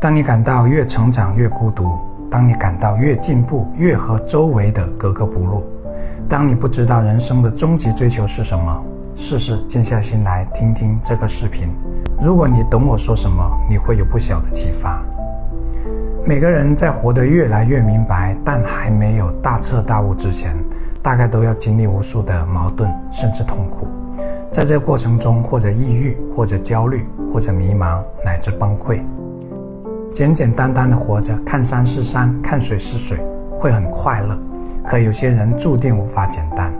当你感到越成长越孤独，当你感到越进步越和周围的格格不入，当你不知道人生的终极追求是什么，试试静下心来听听这个视频。如果你懂我说什么，你会有不小的启发。每个人在活得越来越明白，但还没有大彻大悟之前，大概都要经历无数的矛盾，甚至痛苦。在这过程中，或者抑郁，或者焦虑，或者迷茫，乃至崩溃。简简单单的活着，看山是山，看水是水，会很快乐。可有些人注定无法简单，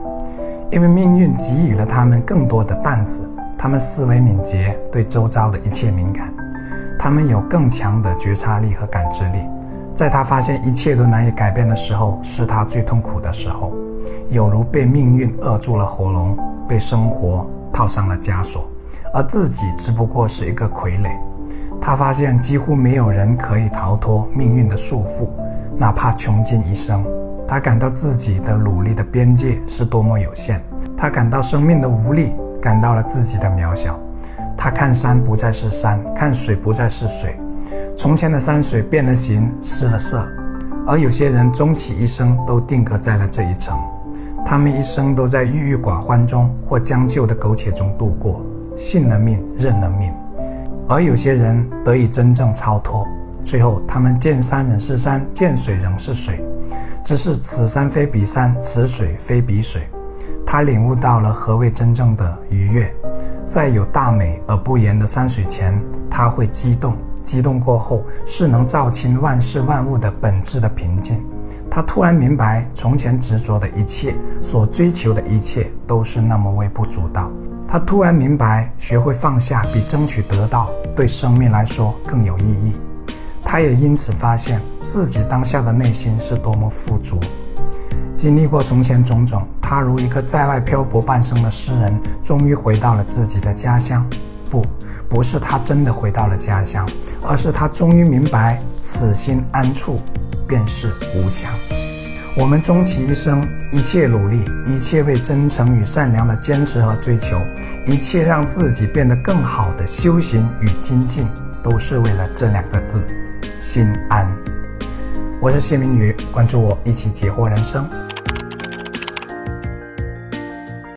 因为命运给予了他们更多的担子。他们思维敏捷，对周遭的一切敏感，他们有更强的觉察力和感知力。在他发现一切都难以改变的时候，是他最痛苦的时候，有如被命运扼住了喉咙，被生活套上了枷锁，而自己只不过是一个傀儡。他发现几乎没有人可以逃脱命运的束缚，哪怕穷尽一生。他感到自己的努力的边界是多么有限，他感到生命的无力，感到了自己的渺小。他看山不再是山，看水不再是水，从前的山水变了形，失了色。而有些人终其一生都定格在了这一层，他们一生都在郁郁寡欢中或将就的苟且中度过，信了命，认了命。而有些人得以真正超脱，最后他们见山仍是山，见水仍是水，只是此山非彼山，此水非彼水。他领悟到了何谓真正的愉悦，在有大美而不言的山水前，他会激动，激动过后是能照清万事万物的本质的平静。他突然明白，从前执着的一切，所追求的一切，都是那么微不足道。他突然明白，学会放下比争取得到对生命来说更有意义。他也因此发现自己当下的内心是多么富足。经历过从前种种，他如一个在外漂泊半生的诗人，终于回到了自己的家乡。不，不是他真的回到了家乡，而是他终于明白，此心安处，便是吾乡。我们终其一生，一切努力，一切为真诚与善良的坚持和追求，一切让自己变得更好的修行与精进，都是为了这两个字：心安。我是谢明宇，关注我，一起解惑人生。